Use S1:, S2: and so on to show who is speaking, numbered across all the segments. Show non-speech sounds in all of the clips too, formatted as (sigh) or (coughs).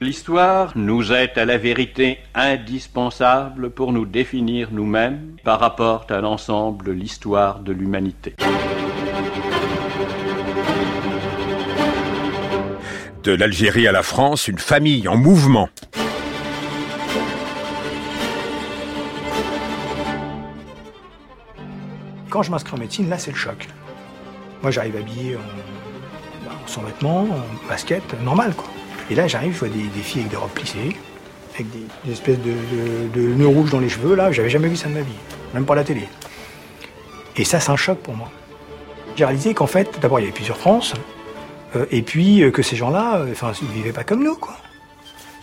S1: L'histoire nous est à la vérité indispensable pour nous définir nous-mêmes par rapport à l'ensemble l'histoire de l'humanité.
S2: De l'Algérie à la France, une famille en mouvement.
S3: Quand je m'inscris en médecine, là c'est le choc. Moi j'arrive habillé en, en sans vêtements, en basket, normal quoi. Et là, j'arrive, je vois des, filles avec des robes plissées, avec des, espèces de, nœuds rouges dans les cheveux. Là, j'avais jamais vu ça de ma vie, même pas à la télé. Et ça, c'est un choc pour moi. J'ai réalisé qu'en fait, d'abord, il y avait plusieurs France, euh, et puis euh, que ces gens-là, euh, enfin, ils vivaient pas comme nous, quoi.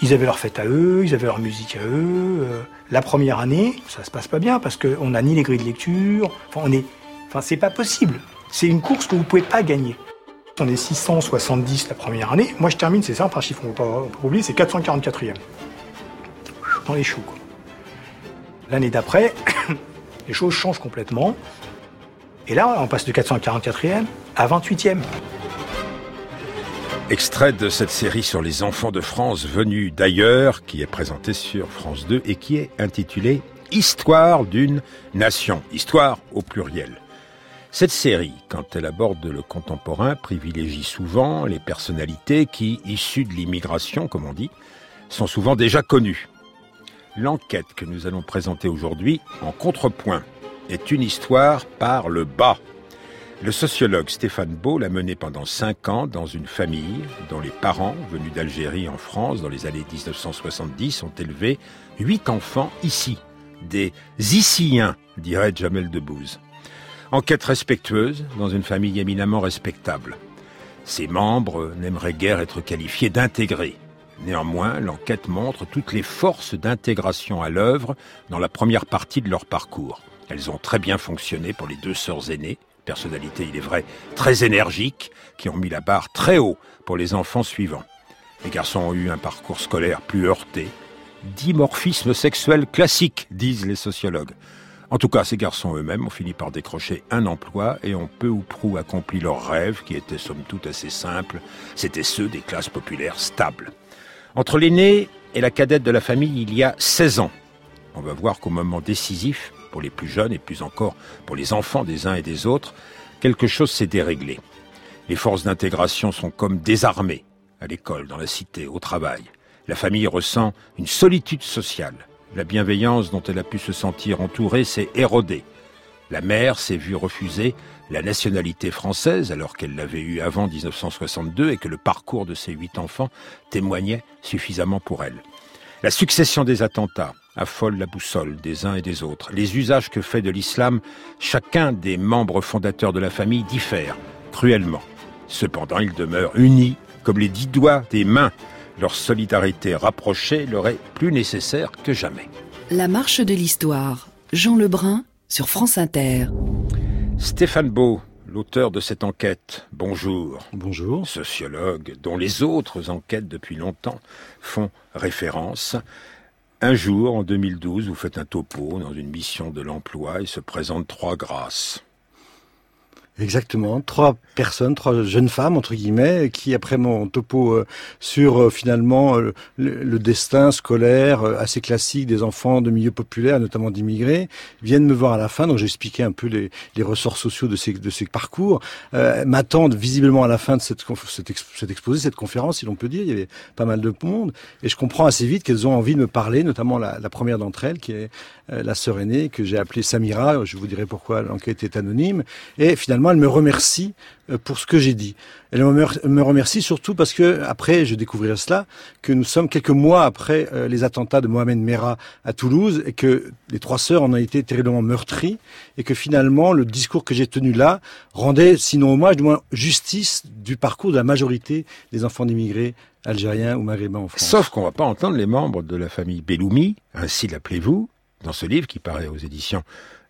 S3: Ils avaient leur fête à eux, ils avaient leur musique à eux. la première année, ça se passe pas bien parce qu'on n'a ni les grilles de lecture. Enfin, enfin, c'est pas possible. C'est une course que vous pouvez pas gagner. On est 670 la première année. Moi, je termine, c'est simple, un chiffre qu'on ne peut pas oublier, c'est 444e. Dans les choux. L'année d'après, (coughs) les choses changent complètement. Et là, on passe de 444e à 28e.
S2: Extrait de cette série sur les enfants de France venus d'ailleurs, qui est présentée sur France 2 et qui est intitulée Histoire d'une nation. Histoire au pluriel. Cette série, quand elle aborde le contemporain, privilégie souvent les personnalités qui, issues de l'immigration, comme on dit, sont souvent déjà connues. L'enquête que nous allons présenter aujourd'hui, en contrepoint, est une histoire par le bas. Le sociologue Stéphane Beau l'a menée pendant cinq ans dans une famille dont les parents, venus d'Algérie en France dans les années 1970, ont élevé huit enfants ici, des Issiens, dirait Jamel Debbouze. Enquête respectueuse dans une famille éminemment respectable. Ses membres n'aimeraient guère être qualifiés d'intégrés. Néanmoins, l'enquête montre toutes les forces d'intégration à l'œuvre dans la première partie de leur parcours. Elles ont très bien fonctionné pour les deux sœurs aînées, personnalités, il est vrai, très énergiques, qui ont mis la barre très haut pour les enfants suivants. Les garçons ont eu un parcours scolaire plus heurté, dimorphisme sexuel classique, disent les sociologues. En tout cas, ces garçons eux-mêmes ont fini par décrocher un emploi et ont peu ou prou accompli leurs rêves, qui étaient somme toute assez simples. C'étaient ceux des classes populaires stables. Entre l'aîné et la cadette de la famille, il y a 16 ans. On va voir qu'au moment décisif, pour les plus jeunes et plus encore pour les enfants des uns et des autres, quelque chose s'est déréglé. Les forces d'intégration sont comme désarmées, à l'école, dans la cité, au travail. La famille ressent une solitude sociale. La bienveillance dont elle a pu se sentir entourée s'est érodée. La mère s'est vue refuser la nationalité française alors qu'elle l'avait eue avant 1962 et que le parcours de ses huit enfants témoignait suffisamment pour elle. La succession des attentats affole la boussole des uns et des autres. Les usages que fait de l'islam chacun des membres fondateurs de la famille diffèrent cruellement. Cependant, ils demeurent unis comme les dix doigts des mains leur solidarité rapprochée leur est plus nécessaire que jamais.
S4: La marche de l'histoire. Jean Lebrun sur France Inter.
S2: Stéphane Beau, l'auteur de cette enquête. Bonjour.
S5: Bonjour.
S2: Sociologue dont les autres enquêtes depuis longtemps font référence. Un jour, en 2012, vous faites un topo dans une mission de l'emploi et se présentent trois grâces.
S5: Exactement, trois personnes, trois jeunes femmes entre guillemets, qui après mon topo euh, sur euh, finalement euh, le, destin scolaire assez classique des enfants de milieux populaires, notamment d'immigrés, viennent me voir à la fin. Donc j'ai expliqué un peu les, les, ressorts sociaux de ces de ces parcours. M'attendent visiblement à la fin de cette, cette, cette exposé, cette conférence, si l'on peut dire. Il y avait pas mal de monde, et je comprends assez vite qu'elles ont envie de me parler, notamment la, la première d'entre elles, qui est la sœur aînée que j'ai appelée Samira. Je vous dirai pourquoi l'enquête est anonyme. Et finalement elle me remercie euh, pour ce que j'ai dit. Elle me remercie surtout parce que, après, je découvrirai cela, que nous sommes quelques mois après euh, les attentats de Mohamed Merah à Toulouse et que les trois sœurs en ont été terriblement meurtries et que finalement, le discours que j'ai tenu là rendait, sinon hommage, du moins justice du parcours de la majorité des enfants d'immigrés algériens ou maghrébins en France.
S2: Sauf qu'on ne va pas entendre les membres de la famille Belloumi, ainsi l'appelez-vous, dans ce livre qui paraît aux éditions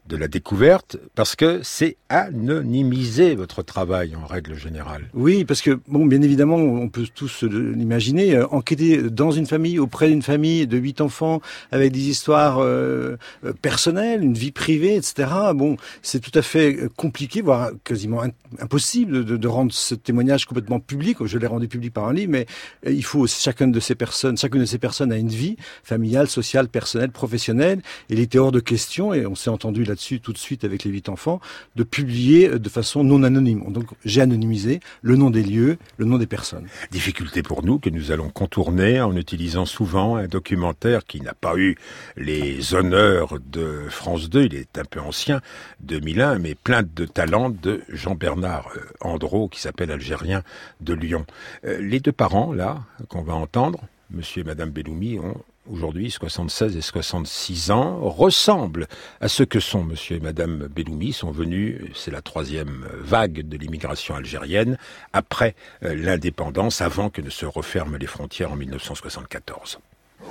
S2: de la découverte parce que c'est anonymiser votre travail en règle générale.
S5: Oui, parce que bon, bien évidemment, on peut tous l'imaginer, euh, enquêter dans une famille, auprès d'une famille de huit enfants, avec des histoires euh, euh, personnelles, une vie privée, etc. Bon, c'est tout à fait compliqué, voire quasiment impossible de, de, rendre ce témoignage complètement public. Je l'ai rendu public par un livre, mais il faut chacune de ces personnes, chacune de ces personnes a une vie familiale, sociale, personnelle, professionnelle. Et il était hors de question, et on s'est entendu là dessus tout de suite avec les huit enfants, de publier de façon non anonyme. Donc j'ai anonymisé le nom des lieux, le nom des personnes.
S2: Difficulté pour nous que nous allons contourner en utilisant souvent un documentaire qui n'a pas eu les honneurs de France 2, il est un peu ancien, 2001, mais plein de talent de Jean-Bernard euh, Andro qui s'appelle Algérien de Lyon. Euh, les deux parents, là, qu'on va entendre, monsieur et madame Belloumi, ont aujourd'hui 76 et 66 ans, ressemblent à ce que sont monsieur et madame Belloumi, sont venus, c'est la troisième vague de l'immigration algérienne, après euh, l'indépendance, avant que ne se referment les frontières en 1974.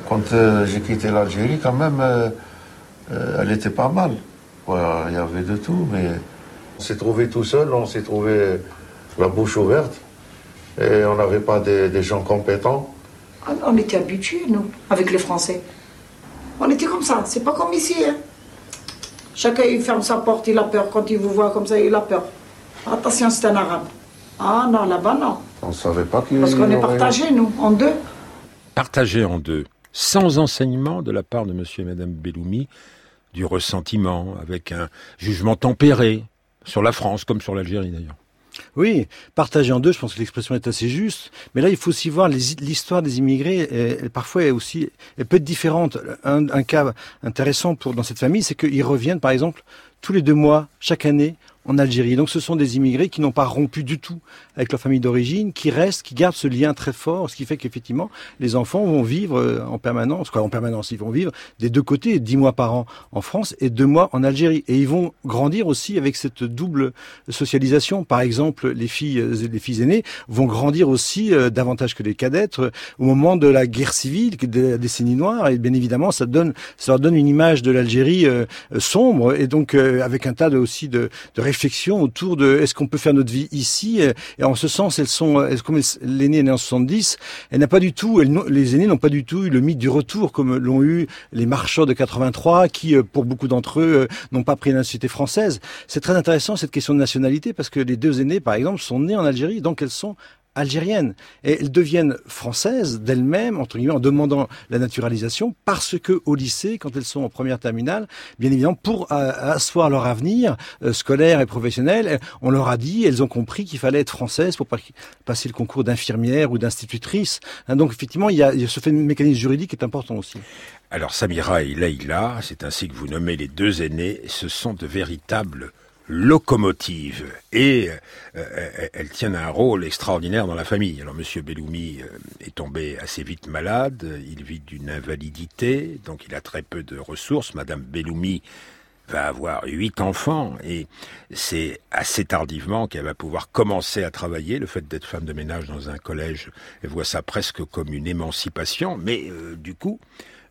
S6: Quand euh, j'ai quitté l'Algérie, quand même, euh, elle était pas mal. Il y avait de tout, mais on s'est trouvé tout seul, on s'est trouvé la bouche ouverte, et on n'avait pas des gens compétents.
S7: On était habitués, nous, avec les Français. On était comme ça, c'est pas comme ici. Hein. Chacun il ferme sa porte, il a peur. Quand il vous voit comme ça, il a peur. Attention, c'est un arabe. Ah non, là-bas, non.
S6: On savait pas qu'il
S7: Parce qu'on est partagés, nous, en deux.
S2: Partagés en deux, sans enseignement de la part de monsieur et madame Belloumi, du ressentiment, avec un jugement tempéré sur la France comme sur l'Algérie d'ailleurs.
S5: Oui, partagé en deux, je pense que l'expression est assez juste. Mais là, il faut aussi voir l'histoire des immigrés. Elle, parfois, est aussi, elle peut être différente. Un, un cas intéressant pour dans cette famille, c'est qu'ils reviennent, par exemple, tous les deux mois, chaque année, en Algérie. Donc ce sont des immigrés qui n'ont pas rompu du tout avec leur famille d'origine, qui restent, qui gardent ce lien très fort, ce qui fait qu'effectivement les enfants vont vivre euh, en permanence, quoi en permanence, ils vont vivre des deux côtés, dix mois par an en France et deux mois en Algérie. Et ils vont grandir aussi avec cette double socialisation. Par exemple, les filles, euh, les filles aînées vont grandir aussi euh, davantage que les cadettes au moment de la guerre civile, de la décennie noire. Et bien évidemment, ça donne, ça leur donne une image de l'Algérie sombre et donc avec un tas de, aussi de, de réflexion autour de est-ce qu'on peut faire notre vie ici Et en ce sens, elles sont, elles, comme l'aînée est née en 70, elle n'a pas du tout, les aînés n'ont pas du tout eu le mythe du retour comme l'ont eu les marcheurs de 83 qui, euh, pour beaucoup d'entre eux, euh, n'ont pas pris la nationalité française. C'est très intéressant cette question de nationalité parce que les deux aînés, par exemple, sont nés en Algérie, donc elles sont algériennes. Et elles deviennent françaises d'elles-mêmes, entre guillemets, en demandant la naturalisation, parce que au lycée, quand elles sont en première terminale, bien évidemment, pour asseoir leur avenir euh, scolaire et professionnel, on leur a dit, elles ont compris qu'il fallait être française pour passer le concours d'infirmière ou d'institutrice. Hein, donc effectivement, il y, a, ce mécanisme juridique qui est important aussi.
S2: Alors Samira et Leïla, c'est ainsi que vous nommez les deux aînés, ce sont de véritables locomotive et euh, euh, elle tient un rôle extraordinaire dans la famille. Alors Monsieur Belloumi euh, est tombé assez vite malade, il vit d'une invalidité, donc il a très peu de ressources. Madame Belloumi va avoir huit enfants et c'est assez tardivement qu'elle va pouvoir commencer à travailler. Le fait d'être femme de ménage dans un collège, elle voit ça presque comme une émancipation, mais du coup,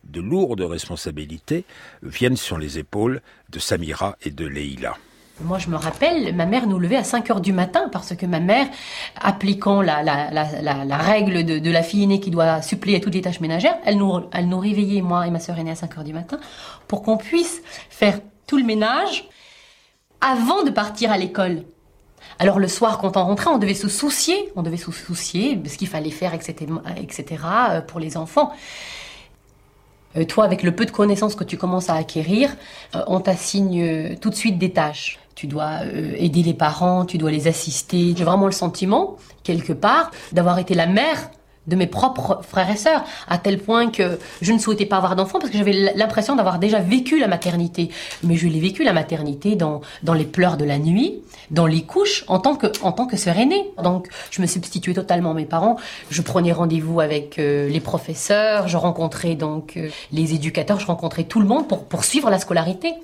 S2: de lourdes responsabilités viennent sur les épaules de Samira et de Leïla.
S8: Moi, je me rappelle, ma mère nous levait à 5 heures du matin parce que ma mère, appliquant la, la, la, règle de, la fille aînée qui doit suppléer toutes les tâches ménagères, elle nous, elle nous réveillait, moi et ma sœur aînée, à 5 heures du matin pour qu'on puisse faire tout le ménage avant de partir à l'école. Alors le soir, quand on rentrait, on devait se soucier, on devait se soucier de ce qu'il fallait faire, etc., etc., euh, pour les enfants. Euh, toi, avec le peu de connaissances que tu commences à acquérir, euh, on t'assigne tout de suite des tâches tu dois euh, aider les parents, tu dois les assister. J'ai vraiment le sentiment, quelque part, d'avoir été la mère de mes propres frères et sœurs, à tel point que je ne souhaitais pas avoir d'enfants parce que j'avais l'impression d'avoir déjà vécu la maternité. Mais je l'ai vécu la maternité dans, dans les pleurs de la nuit, dans les couches, en tant que, en tant que sœur aînée. Donc, je me substituais totalement à mes parents. Je prenais rendez-vous avec euh, les professeurs, je rencontrais donc euh, les éducateurs, je rencontrais tout le monde pour poursuivre la scolarité.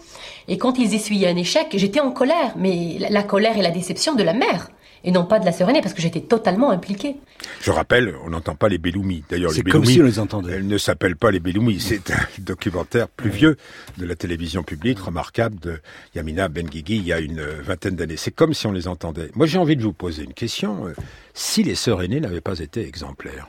S8: Et quand ils essuyaient un échec, j'étais en colère, mais la colère et la déception de la mère et non pas de la sœur aînée, parce que j'étais totalement impliquée.
S2: Je rappelle, on n'entend pas les Belloumi. D'ailleurs, les
S5: C'est comme
S2: Belloumi,
S5: si on les entendait.
S2: elles ne s'appellent pas les Belloumi. C'est un (laughs) documentaire plus vieux de la télévision publique, remarquable, de Yamina Benguigui, il y a une vingtaine d'années. C'est comme si on les entendait. Moi, j'ai envie de vous poser une question. Euh, Si les sœurs aînées n'avaient pas été exemplaires,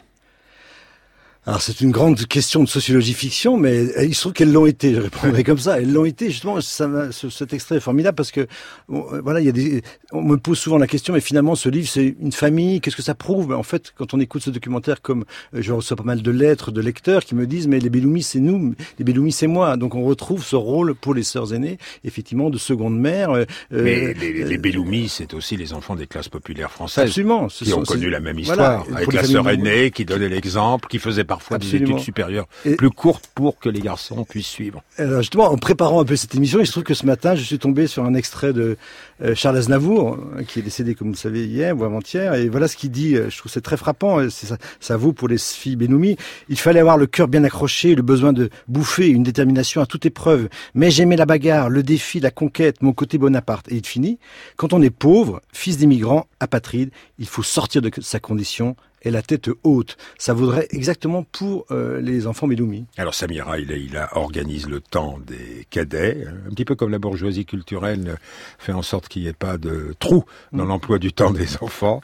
S5: Alors c'est une grande question de sociologie fiction, mais euh, il se trouve qu'elles l'ont été. Je répondrai (laughs) comme ça. Elles l'ont été. Justement, ça ce- cet extrait est formidable parce que bon, euh, voilà, il y a des. On me pose souvent la question, mais finalement, ce livre, c'est une famille. Qu'est-ce que ça prouve? Ben, En fait, quand on écoute ce documentaire, comme euh, je reçois pas mal de lettres de lecteurs qui me disent, mais les Belloumi, c'est nous, les Belloumi, c'est moi. Donc on retrouve ce rôle pour les sœurs aînées, effectivement, de seconde mère. euh,
S2: mais les, les c'est aussi les enfants des classes populaires françaises.
S5: Absolument. Ce
S2: qui ont connu la même histoire, avec la sœur aînée qui donnait l'exemple, qui faisait parfois des études supérieures
S5: Et-
S2: plus courtes pour que les garçons puissent suivre.
S5: Alors justement, en préparant un peu cette émission, il se trouve que ce matin, je suis tombé sur un extrait de euh, Charles Aznavour, euh, qui est décédé, comme vous le savez, hier ou avant-hier, et voilà ce qu'il dit. euh, Je trouve que c'est très frappant. Ça, ça vaut pour les filles Benoumi. Il fallait avoir le cœur bien accroché, le besoin de bouffer, une détermination à toute épreuve. Mais j'aimais la bagarre, le défi, la conquête, mon côté Bonaparte. Et il finit. Quand on est pauvre, fils d'immigrants, apatride, il faut sortir de sa condition et la tête haute. Ça vaudrait exactement pour euh, les enfants Benoumi.
S2: Alors Samira, il, il a- organise le temps des cadets, hein, un petit peu comme la bourgeoisie culturelle fait en sorte qu'il n'y ait pas de trou dans l'emploi du temps des enfants.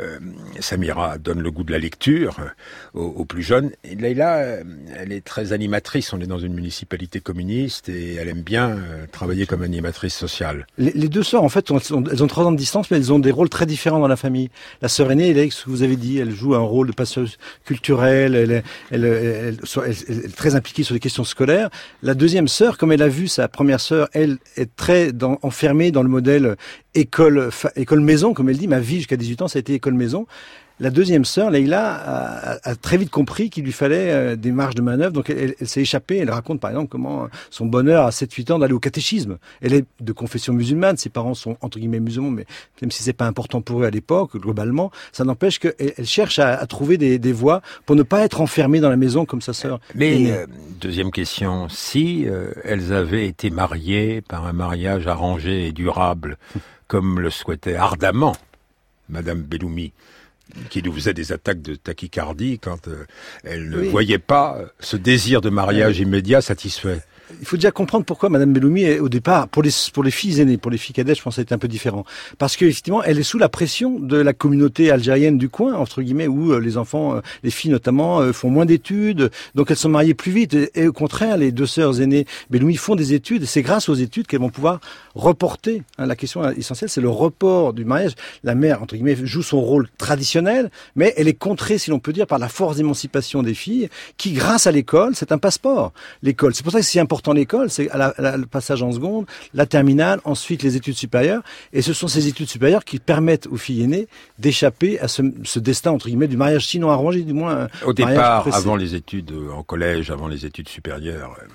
S2: Euh, Samira donne le goût de la lecture euh, aux, aux plus jeunes. Et Leïla, elle est très animatrice. On est dans une municipalité communiste et elle aime bien travailler comme animatrice sociale.
S5: Les, les deux sœurs, en fait, ont- elles ont trois ans de distance, mais elles ont des rôles très différents dans la famille. La sœur aînée, elle est, ce que vous avez dit, elle joue un rôle de passeuse culturelle, elle est, très impliquée sur les questions scolaires. La deuxième sœur, comme elle a vu sa première sœur, elle est très enfermée dans le modèle école, école maison, comme elle dit. Ma vie jusqu'à 18 ans, ça a été école maison. La deuxième sœur, Leïla, a, très vite compris qu'il lui fallait euh, des marges de manœuvre. Donc elle, elle s'est échappée. Elle raconte par exemple comment euh, son bonheur à 7-8 ans d'aller au catéchisme. Elle est de confession musulmane. Ses parents sont entre guillemets musulmans, mais même si c'est pas important pour eux à l'époque, globalement, ça n'empêche qu'elle elle cherche à, à trouver des, des voies pour ne pas être enfermée dans la maison comme sa sœur.
S2: Mais euh, deuxième question, si euh, elles avaient été mariées par un mariage arrangé et durable, (laughs) comme le souhaitait ardemment Madame Belloumi, qui nous faisait des attaques de tachycardie quand euh, elle ne
S5: Oui.
S2: voyait pas euh, ce désir de mariage immédiat satisfait.
S5: Il faut déjà comprendre pourquoi Madame Belloumi au départ pour les pour les filles aînées, pour les filles cadettes, je pense que c'est un peu différent, parce que effectivement, elle est sous la pression de la communauté algérienne du coin entre guillemets où euh, les enfants, euh, les filles notamment, euh, font moins d'études, donc elles sont mariées plus vite. Et, au contraire, les deux sœurs aînées Belloumi font des études, et c'est grâce aux études qu'elles vont pouvoir reporter. hein, la question essentielle, c'est le report du mariage. La mère entre guillemets joue son rôle traditionnel, mais elle est contrée, si l'on peut dire, par la force d'émancipation des filles, qui grâce à l'école, c'est un passeport. L'école, c'est pour ça que c'est si important l'école, c'est le passage en seconde, la terminale, ensuite les études supérieures, et ce sont ces études supérieures qui permettent aux filles aînées d'échapper à ce, ce destin entre guillemets du mariage sinon arrangé, du moins. un
S2: Au départ,
S5: pressé.
S2: avant les études euh, en collège, avant les études supérieures, euh,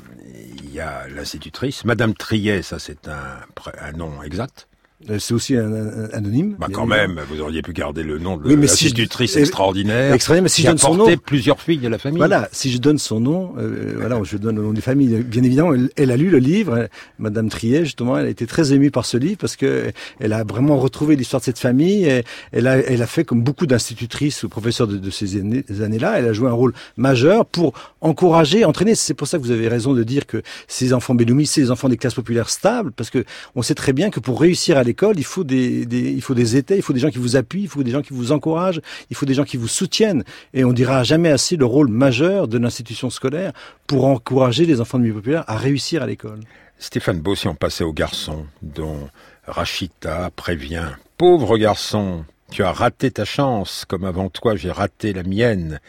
S2: il y a l'institutrice. Madame Triet, ça c'est un nom exact.
S5: Euh, C'est aussi un, un- anonyme.
S2: Bah quand même, vous auriez pu garder le nom de
S5: Oui, mais si je-
S2: l'institutrice
S5: eh,
S2: extraordinaire.
S5: extraordinaire, mais si
S2: qui
S5: je
S2: a
S5: donne son nom-
S2: plusieurs filles de la famille.
S5: Voilà, si je donne son nom, euh, voilà, je donne le nom des familles. Bien évidemment, elle, elle a lu le livre. elle- Madame Trier, justement, elle a été très émue par ce livre parce que elle a vraiment retrouvé l'histoire de cette famille. Et elle a, elle a fait comme beaucoup d'institutrices ou professeurs de, de ces années- années-là. Elle a joué un rôle majeur pour encourager, entraîner. C'est pour ça que vous avez raison de dire que ces enfants Belloumi, c'est les enfants des classes populaires stables, parce que on sait très bien que pour réussir à l'école, il faut des, des- il faut des étés, il faut des gens qui vous appuient, il faut des gens qui vous encouragent, il faut des gens qui vous soutiennent. Et on dira jamais assez le rôle majeur de l'institution scolaire pour encourager les enfants de milieu populaire à réussir à l'école.
S2: Stéphane Beau, si on passait aux garçons, dont Rachita prévient. Pauvre garçon, tu as raté ta chance, comme avant toi j'ai raté la mienne.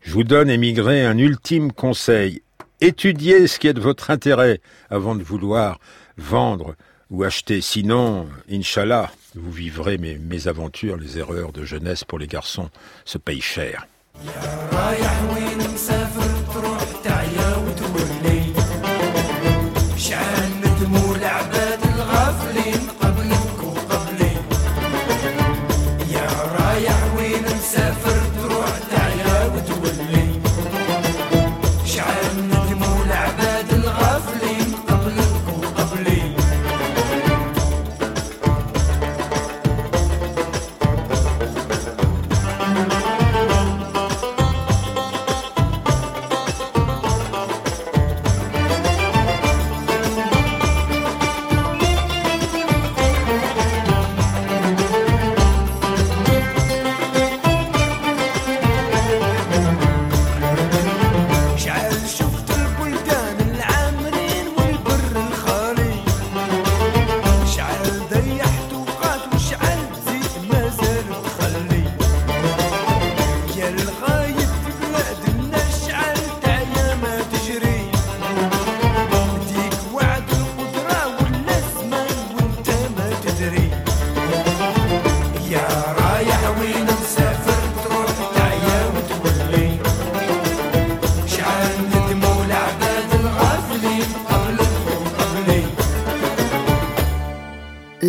S2: Je vous donne, émigré, un ultime conseil. Étudiez ce qui est de votre intérêt avant de vouloir vendre ou acheter. Sinon, Inch'Allah, vous vivrez mes mésaventures, les erreurs de jeunesse pour les garçons se payent cher.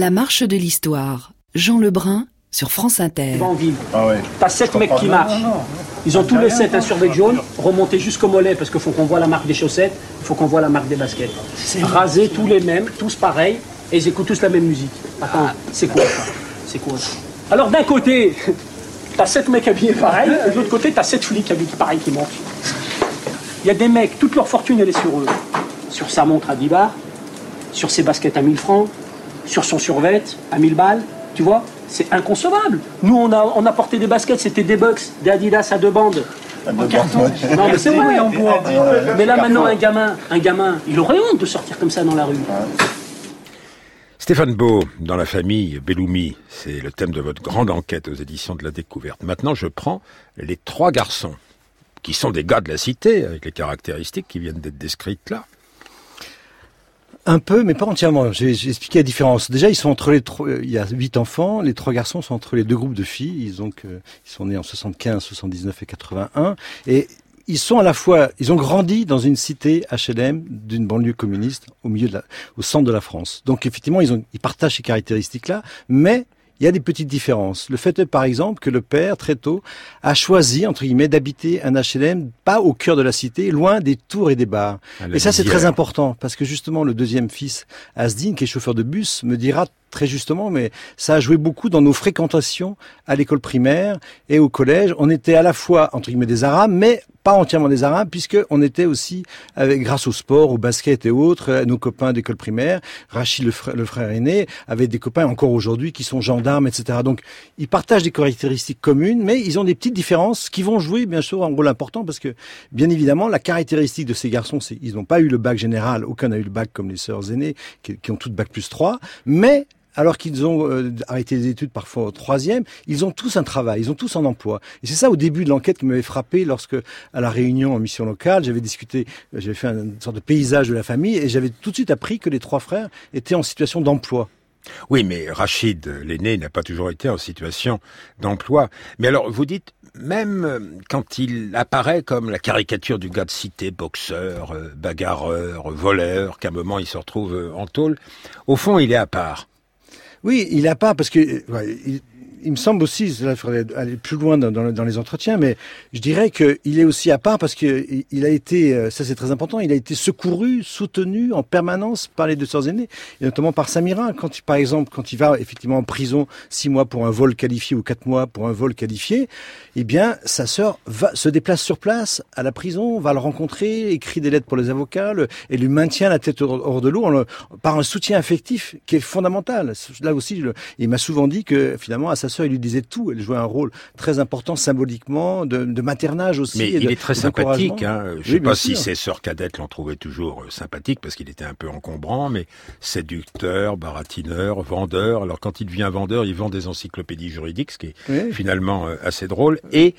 S4: La marche de l'histoire. Jean Lebrun sur France Inter.
S9: en.
S10: Ah ouais.
S9: T'as sept mecs qui marchent. Ils ont tous les sept un survêt jaune, remonté jusqu'au mollet parce qu'il faut qu'on voit la marque des chaussettes, il faut qu'on voit la marque des baskets. Rasés tous les mêmes, tous pareils, et ils écoutent tous la même musique. Attends, c'est quoi ça? C'est quoi ça? Alors d'un côté, (laughs) t'as sept mecs habillés pareil, et de l'autre côté, t'as sept flics habillés pareil qui montent. Il y a des mecs, toute leur fortune elle est sur eux. Sur sa montre à 10 bars, sur ses baskets à 1000 francs, sur son survêt à 1000 balles, tu vois C'est inconcevable. Nous, on a, on a porté des baskets, c'était des Bucks, des Adidas à deux bandes. (laughs) Non, mais c'est vrai, en bois. Mais là, maintenant, un gamin, un gamin, il aurait honte de sortir comme ça dans la rue.
S2: Stéphane Beau, dans la famille Belloumi, c'est le thème de votre grande enquête aux éditions de la découverte. Maintenant, je prends les trois garçons, qui sont des gars de la cité, avec les caractéristiques qui viennent d'être décrites là.
S5: Un peu, mais pas entièrement. J'ai expliqué la différence. Déjà, ils sont entre les trois. euh, Il y a huit enfants. Les trois garçons sont entre les deux groupes de filles. Ils ont que- ils sont nés en 75, 79 et 81. Et ils sont à la fois. Ils ont grandi dans une cité HLM d'une banlieue communiste au milieu de la, au centre de la France. Donc effectivement, ils ont, ils partagent ces caractéristiques-là, mais il y a des petites différences. Le fait est, par exemple, que le père, très tôt, a choisi, entre guillemets, d'habiter un HLM pas au cœur de la cité, loin des tours et des bars.
S2: La
S5: Et ça, c'est très important, parce que justement, le deuxième fils, Asdine, qui est chauffeur de bus, me dira très justement, mais ça a joué beaucoup dans nos fréquentations à l'école primaire et au collège. On était à la fois, entre guillemets, des Arabes, mais pas entièrement des Arabes, puisque on était aussi, avec, grâce au sport, au basket et autres, euh, nos copains d'école primaire. Rachid, le frère, le frère aîné, avait des copains encore aujourd'hui qui sont gendarmes, etc. Donc, ils partagent des caractéristiques communes, mais ils ont des petites différences qui vont jouer, bien sûr, un rôle important, parce que, bien évidemment, la caractéristique de ces garçons, c'est ils n'ont pas eu le bac général, aucun n'a eu le bac comme les sœurs aînées, qui, qui ont toutes bac plus 3, mais alors qu'ils ont euh, arrêté les études parfois au troisième, ils ont tous un travail, ils ont tous un emploi. Et c'est ça au début de l'enquête qui m'avait frappé lorsque, à la réunion en mission locale, j'avais discuté, j'avais fait une sorte de paysage de la famille et j'avais tout de suite appris que les trois frères étaient en situation d'emploi.
S2: Oui, mais Rachid, l'aîné, n'a pas toujours été en situation d'emploi. Mais alors, vous dites, même euh, quand il apparaît comme la caricature du gars de cité, boxeur, euh, bagarreur, voleur, qu'à un moment il se retrouve en tôle, au fond, il est à part.
S5: Oui, il a pas parce que euh, il me semble aussi, là, il faudrait aller plus loin dans, les entretiens, mais je dirais qu'il est aussi à part parce que il- a été, euh, ça c'est très important, il a été secouru, soutenu en permanence par les deux sœurs aînées, et notamment par Samira. Quand, par exemple, quand il va effectivement en prison six mois pour un vol qualifié ou quatre mois pour un vol qualifié, eh bien, sa sœur va se déplace sur place à la prison, va le rencontrer, écrit des lettres pour les avocats, le- et lui maintient la tête hors, de l'eau par un soutien affectif qui est fondamental. Là aussi, il m'a souvent dit que finalement à sa sœur, il lui disait tout. Elle jouait un rôle très important symboliquement, de, de maternage aussi.
S2: Mais
S5: et
S2: il
S5: de-
S2: est très sympathique. Hein. Je
S5: Oui,
S2: sais pas si
S5: sûr.
S2: ses sœurs cadettes l'ont trouvé toujours euh, sympathique parce qu'il était un peu encombrant, mais séducteur, baratineur, vendeur. Alors quand il devient vendeur, il vend des encyclopédies juridiques, ce qui est
S5: Oui.
S2: finalement euh, assez drôle. Et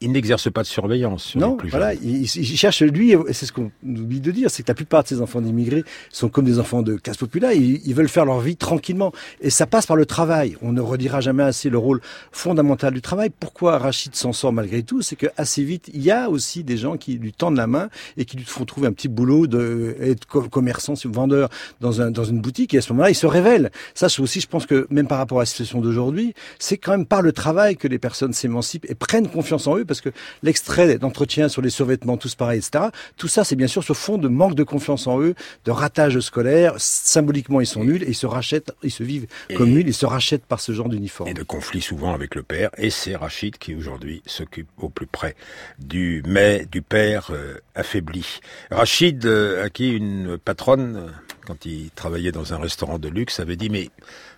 S2: il n'exerce pas de surveillance sur
S5: Non,
S2: les plus
S5: voilà,
S2: jeunes.
S5: il, il- cherche lui, et c'est ce qu'on oublie de dire, c'est que la plupart de ces enfants d'immigrés sont comme des enfants de classe populaire, ils, ils veulent faire leur vie tranquillement. Et ça passe par le travail. On ne redira jamais assez le rôle fondamental du travail. Pourquoi Rachid s'en sort malgré tout? C'est que assez vite, il y a aussi des gens qui lui tendent la main et qui lui font trouver un petit boulot de être commerçant, vendeur dans, un, dans une boutique. Et à ce moment-là, il se révèle. Ça, c'est aussi, je pense que même par rapport à la situation d'aujourd'hui, c'est quand même par le travail que les personnes s'émancipent et prennent confiance en eux parce que l'extrait d'entretien sur les survêtements, tous pareils, etc., tout ça, c'est bien sûr ce fond de manque de confiance en eux, de ratage scolaire. Symboliquement, ils sont nuls et ils se rachètent, ils se vivent comme nuls, ils se rachètent par ce genre d'uniforme.
S2: Et de conflits souvent avec le père. Et c'est Rachid qui aujourd'hui s'occupe au plus près du mais du père euh, affaibli. Rachid, euh, à qui une patronne, euh, quand il travaillait dans un restaurant de luxe, avait dit mais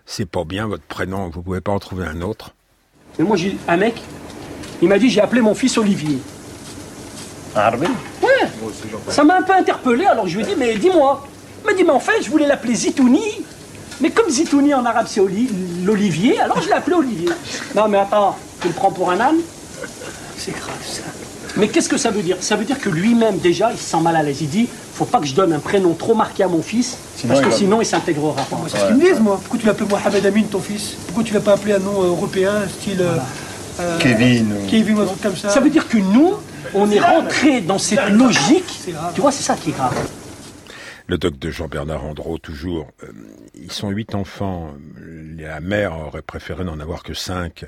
S2: c'est pas bien votre prénom, vous pouvez pas en trouver un autre.
S9: Mais moi, j'ai un mec, il m'a dit j'ai appelé mon fils Olivier.
S10: Arabe
S9: Ouais, ça m'a un peu interpellé, alors je lui ai dit, mais dis-moi. Il m'a dit, mais en fait, je voulais l'appeler Zitouni. Mais comme Zitouni en arabe, c'est oli- l'olivier, alors je l'ai appelé Olivier. Non, mais attends, tu le prends pour un âne? C'est grave, ça. Mais qu'est-ce que ça veut dire? Ça veut dire que lui-même, déjà, il se sent mal à l'aise. Il dit, faut pas que je donne un prénom trop marqué à mon fils,
S10: Sinon,
S9: parce que
S10: va-
S9: sinon, il s'intégrera pas.
S11: C'est ce qu'ils me disent, moi. Pourquoi tu l'appelles Mohamed Amin, ton fils? Pourquoi tu l'as pas appelé un nom européen, style euh, euh,
S10: Kevin. ou-
S11: Kevin ou un truc comme ça
S9: Ça veut dire que nous, on est rentré dans cette logique. Tu vois, c'est ça qui est grave.
S2: Le doc de Jean-Bernard Andreau, toujours. Euh, ils sont huit enfants. La mère aurait préféré n'en avoir que cinq.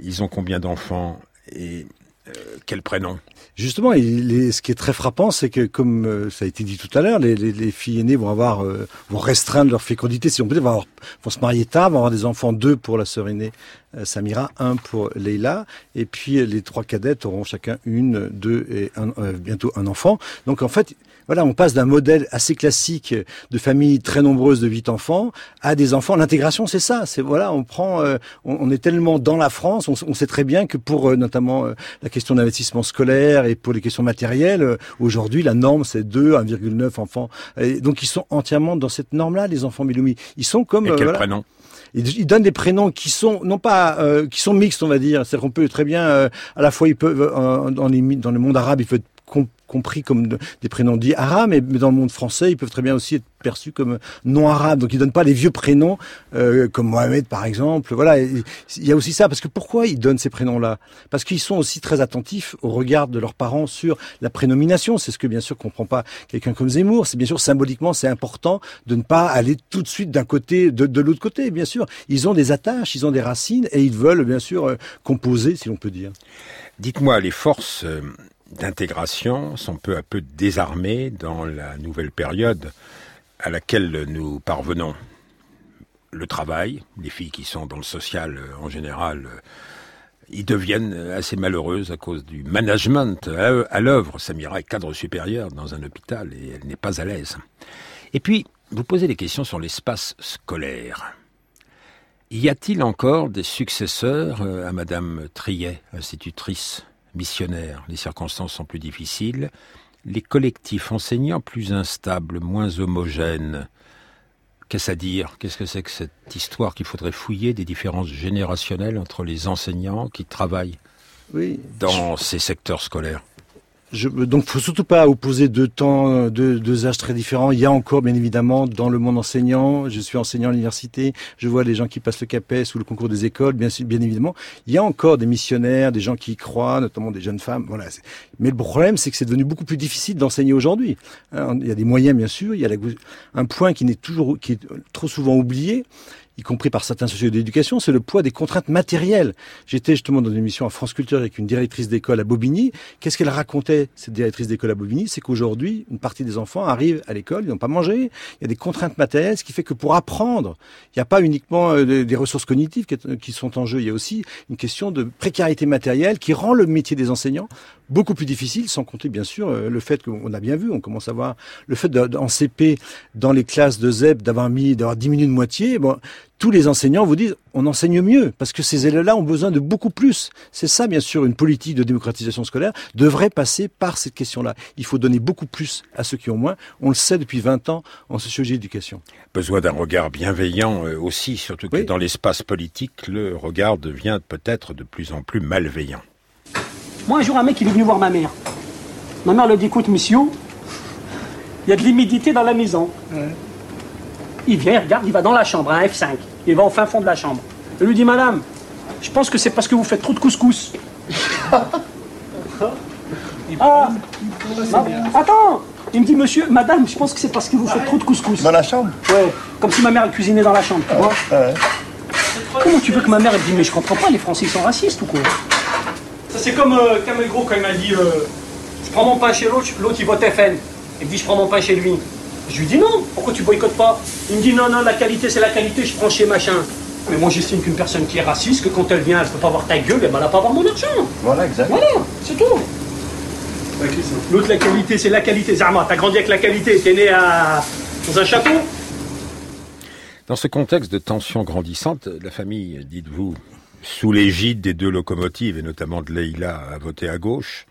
S2: Ils ont combien d'enfants et euh, quel prénom?
S5: Justement, ce qui est très frappant, c'est que, comme euh, ça a été dit tout à l'heure, les, filles aînées vont avoir, vont restreindre leur fécondité, si on peut dire, vont, vont se marier tard, vont avoir des enfants, deux pour la sœur aînée Samira, un pour Leila, et puis les trois cadettes auront chacun une, deux et un, bientôt un enfant. Donc en fait, voilà, on passe d'un modèle assez classique de famille très nombreuse de huit enfants à des enfants. L'intégration, c'est ça. C'est voilà, on prend, euh, on, est tellement dans la France, on, sait très bien que pour euh, notamment euh, la question d'investissement scolaire et pour les questions matérielles, aujourd'hui la norme c'est 2, 1,9 enfants. Et donc ils sont entièrement dans cette norme-là, les enfants Miloumi. Ils sont comme.
S2: Et quel prénom?
S5: Ils, donnent des prénoms qui sont non pas qui sont mixtes on va dire. C'est-à-dire qu'on peut très bien à la fois ils peuvent dans, les, dans le monde arabe il peut être compris comme des prénoms dits arabes, mais, dans le monde français, ils peuvent très bien aussi être perçus comme non arabes. Donc ils donnent pas les vieux prénoms euh, comme Mohamed par exemple. Voilà, il y a aussi ça parce que pourquoi ils donnent ces prénoms-là? Parce qu'ils sont aussi très attentifs au regard de leurs parents sur la prénomination. C'est ce que bien sûr comprend pas quelqu'un comme Zemmour. C'est bien sûr symboliquement c'est important de ne pas aller tout de suite d'un côté de, de l'autre côté. Bien sûr, ils ont des attaches, ils ont des racines et ils veulent bien sûr euh, composer, si l'on peut dire.
S2: Dites-moi, les forces euh, d'intégration sont peu à peu désarmés dans la nouvelle période à laquelle nous parvenons. Le travail, les filles qui sont dans le social euh, en général, euh, ils deviennent assez malheureuses à cause du management à l'œuvre. Samira est cadre supérieur dans un hôpital et elle n'est pas à l'aise. Et puis, vous posez des questions sur l'espace scolaire. Y a-t-il encore des successeurs euh, à Madame Triet, institutrice? Missionnaires, les circonstances sont plus difficiles, les collectifs enseignants plus instables, moins homogènes. Qu'est-ce à dire? Qu'est-ce que c'est que cette histoire qu'il faudrait fouiller des différences générationnelles entre les enseignants qui travaillent dans ces secteurs scolaires?
S5: Je, donc, faut surtout pas opposer deux temps, deux, deux âges très différents. Il y a encore, bien évidemment, dans le monde enseignant. Je suis enseignant à l'université. Je vois les gens qui passent le CAPES ou le concours des écoles, bien, bien évidemment. Il y a encore des missionnaires, des gens qui y croient, notamment des jeunes femmes. Voilà. Mais le problème, c'est que c'est devenu beaucoup plus difficile d'enseigner aujourd'hui. Hein, il y a des moyens, bien sûr. Il y a un point qui n'est toujours, qui est trop souvent oublié y compris par certains sociaux d'éducation, c'est le poids des contraintes matérielles. J'étais justement dans une émission à France Culture avec une directrice d'école à Bobigny. Qu'est-ce qu'elle racontait, cette directrice d'école à Bobigny? C'est qu'aujourd'hui, une partie des enfants arrivent à l'école, ils n'ont pas mangé, il y a des contraintes matérielles, ce qui fait que pour apprendre, il n'y a pas uniquement euh, des ressources cognitives qui sont en jeu, il y a aussi une question de précarité matérielle qui rend le métier des enseignants beaucoup plus difficile, sans compter bien sûr euh, le fait qu'on a bien vu, on commence à voir le fait en CP dans les classes de ZEP d'avoir mis, d'avoir diminué de moitié. Bon, tous les enseignants vous disent on enseigne mieux parce que ces élèves-là ont besoin de beaucoup plus. C'est ça, bien sûr, une politique de démocratisation scolaire devrait passer par cette question-là. Il faut donner beaucoup plus à ceux qui ont moins. On le sait depuis 20 ans en sociologie d'éducation.
S2: Besoin d'un regard bienveillant euh, aussi, surtout que dans l'espace politique, le regard devient peut-être de plus en plus malveillant.
S9: Moi, un jour, un mec, il est venu voir ma mère. Ma mère lui dit Écoute, monsieur, il y a de l'humidité dans la maison. Il vient, il regarde, il va dans la chambre, un F5. Il va au fin fond de la chambre. Il lui dit Madame, je pense que c'est parce que vous faites trop de couscous. (laughs) ah, attends Il me dit Monsieur, Madame, je pense que c'est parce que vous faites trop de couscous.
S6: Dans la chambre
S9: Ouais, comme si ma mère cuisinait dans la chambre, tu vois Comment tu veux que ma mère elle dit Mais je comprends pas, les Français ils sont racistes ou quoi? C'est comme euh, Kamel Gros quand il m'a dit euh, Je prends mon pain chez l'autre, l'autre il vote FN. Il me dit Je prends mon pain chez lui. Je lui dis Non, pourquoi tu boycottes pas? Il me dit Non, non, la qualité c'est la qualité, je prends chez machin. Mais moi j'estime qu'une personne qui est raciste, que quand elle vient, elle peut pas voir ta gueule, et ben, elle va pas avoir mon argent.
S6: Voilà, exactement.
S9: Voilà, c'est tout. L'autre, la qualité, c'est la qualité. Zarma, t'as grandi avec la qualité, t'es né à... dans un château?
S2: Dans ce contexte de tension grandissante, la famille, dites-vous, sous l'égide des deux locomotives, et notamment de Leïla, a voté à gauche.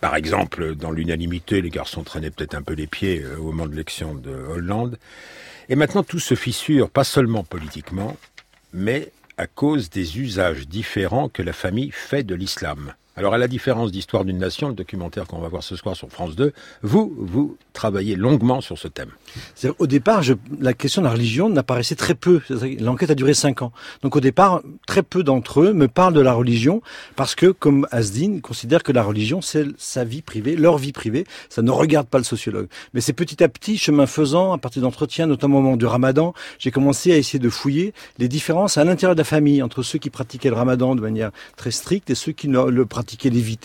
S2: Par exemple, dans l'unanimité, les garçons traînaient peut-être un peu les pieds euh, au moment de l'élection de Hollande. Et maintenant, tout se fissure, pas seulement politiquement, mais à cause des usages différents que la famille fait de l'islam. Alors à la différence d'Histoire d'une nation, le documentaire qu'on va voir ce soir sur France 2, vous, vous travaillez longuement sur ce thème.
S5: Au départ, la question de la religion n'apparaissait très peu. L'enquête a duré cinq ans. Donc au départ, très peu d'entre eux me parlent de la religion parce que, comme Asdin, ils considèrent que la religion, c'est sa vie privée, leur vie privée. Ça ne regarde pas le sociologue. Mais c'est petit à petit, chemin faisant, à partir d'entretiens, notamment au moment du ramadan, j'ai commencé à essayer de fouiller les différences à l'intérieur de la famille entre ceux qui pratiquaient le ramadan de manière très stricte et ceux qui ne le pratiquaient,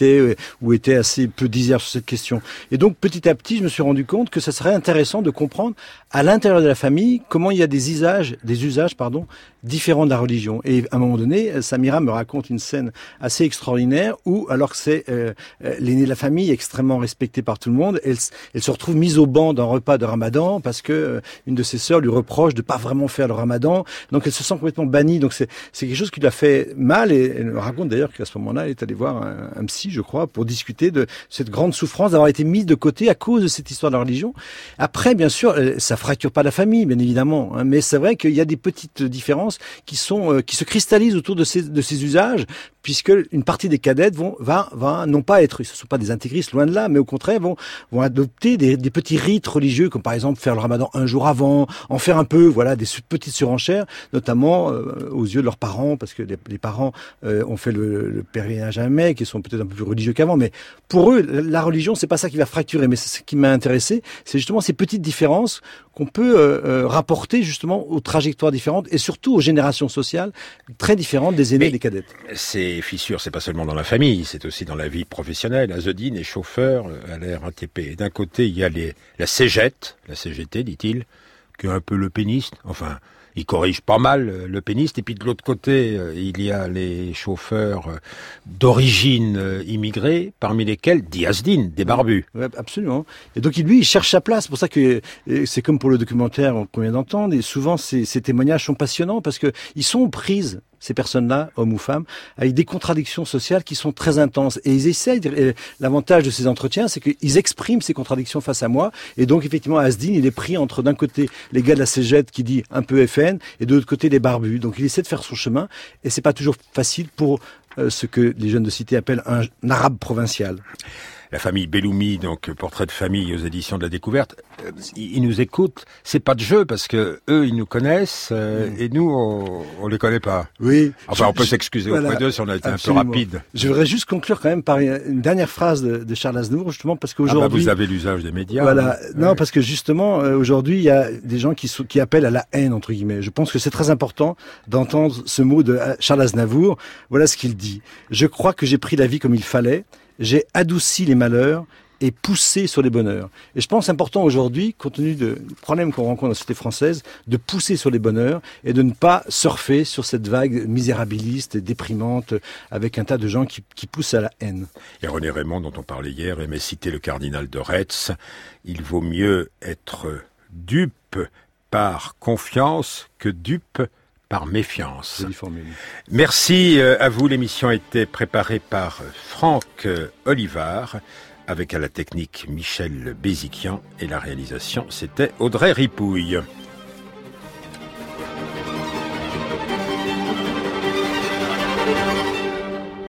S5: euh, ou étaient assez peu diserts sur cette question. Et donc, petit à petit, je me suis rendu compte que ça serait intéressant de comprendre à l'intérieur de la famille comment il y a des usages, des usages, pardon, différents de la religion. Et à un moment donné, Samira me raconte une scène assez extraordinaire où, alors que c'est euh, euh, l'aîné de la famille, extrêmement respecté par tout le monde, elle, se retrouve mise au banc d'un repas de Ramadan parce que euh, une de ses sœurs lui reproche de pas vraiment faire le Ramadan. Donc elle se sent complètement bannie. Donc c'est quelque chose qui lui a fait mal. Et elle me raconte d'ailleurs qu'à ce moment-là, elle est allée voir un, un, psy, je crois, pour discuter de cette grande souffrance d'avoir été mise de côté à cause de cette histoire de la religion. Après, bien sûr, ça fracture pas la famille, bien évidemment, hein, mais c'est vrai qu'il y a des petites différences qui sont euh, qui se cristallisent autour de ces de ces usages, puisque une partie des cadettes vont va va non pas être, ce sont pas des intégristes loin de là, mais au contraire vont vont adopter des, petits rites religieux comme par exemple faire le Ramadan un jour avant, en faire un peu, voilà, des petites surenchères, notamment euh, aux yeux de leurs parents, parce que les, parents euh, ont fait le, le pèlerinage à Mecque, qui sont peut-être un peu plus religieux qu'avant, mais pour eux, la religion, c'est pas ça qui va fracturer, mais ce qui m'a intéressé, c'est justement ces petites différences qu'on peut euh, euh, rapporter justement aux trajectoires différentes et surtout aux générations sociales très différentes des aînés et des cadettes.
S2: Ces fissures, c'est pas seulement dans la famille, c'est aussi dans la vie professionnelle. Azedine est chauffeur à l'air ATP. Et d'un côté, il y a les, la CGT, la CGT, dit-il, qui est un peu le péniste. Enfin, il corrige pas mal euh, le péniste. Et puis de l'autre côté, euh, il y a les chauffeurs euh, d'origine immigrée, parmi lesquels Diazdine, des barbus.
S5: Ouais, absolument. Et donc lui, il cherche sa place. C'est pour ça que c'est comme pour le documentaire qu'on vient d'entendre. Et souvent, ces, ces témoignages sont passionnants parce que ils sont prises ces personnes-là, hommes ou femmes, avec des contradictions sociales qui sont très intenses. Et ils essayent, de- l'avantage de ces entretiens, c'est qu'ils expriment ces contradictions face à moi. Et donc, effectivement, Asdin, il est pris entre, d'un côté, les gars de la CGT qui dit un peu FN, et de l'autre côté, les barbus. Donc, il essaie de faire son chemin, et c'est pas toujours facile pour euh, ce que les jeunes de cité appellent un arabe provincial.
S2: La famille Belloumi, donc portrait de famille aux éditions de la Découverte, euh, ils nous écoutent. C'est pas de jeu parce que eux, ils nous connaissent euh, et nous, on, on les connaît pas.
S5: Oui.
S2: Enfin,
S5: Je-
S2: on peut s'excuser
S5: voilà,
S2: auprès d'eux si on a été
S5: absolument.
S2: un peu rapide.
S5: Je voudrais juste conclure quand même par une dernière phrase de, de Charles Aznavour, justement, parce
S2: Ah bah,
S5: qu'aujourd'hui...
S2: vous avez l'usage des médias.
S5: Voilà.
S2: hein.
S5: Non,
S2: Ouais.
S5: parce que justement, euh, aujourd'hui, il y a des gens qui, qui appellent à la haine, entre guillemets. Je pense que c'est très important d'entendre ce mot de euh, Charles Aznavour. Voilà ce qu'il dit. Je crois que j'ai pris la vie comme il fallait. J'ai adouci les malheurs et poussé sur les bonheurs. Et je pense important aujourd'hui, compte tenu de problèmes qu'on rencontre dans la société française, de pousser sur les bonheurs et de ne pas surfer sur cette vague misérabiliste et déprimante avec un tas de gens qui, qui poussent à la haine.
S2: Et René Raymond, dont on parlait hier, aimait citer le cardinal de Retz. Il vaut mieux être dupe par confiance que dupe par méfiance. Merci euh, à vous. L'émission a été préparée par Franck euh, Olivard, avec à la technique Michel Béziquian et la réalisation c'était Audrey Ripouille.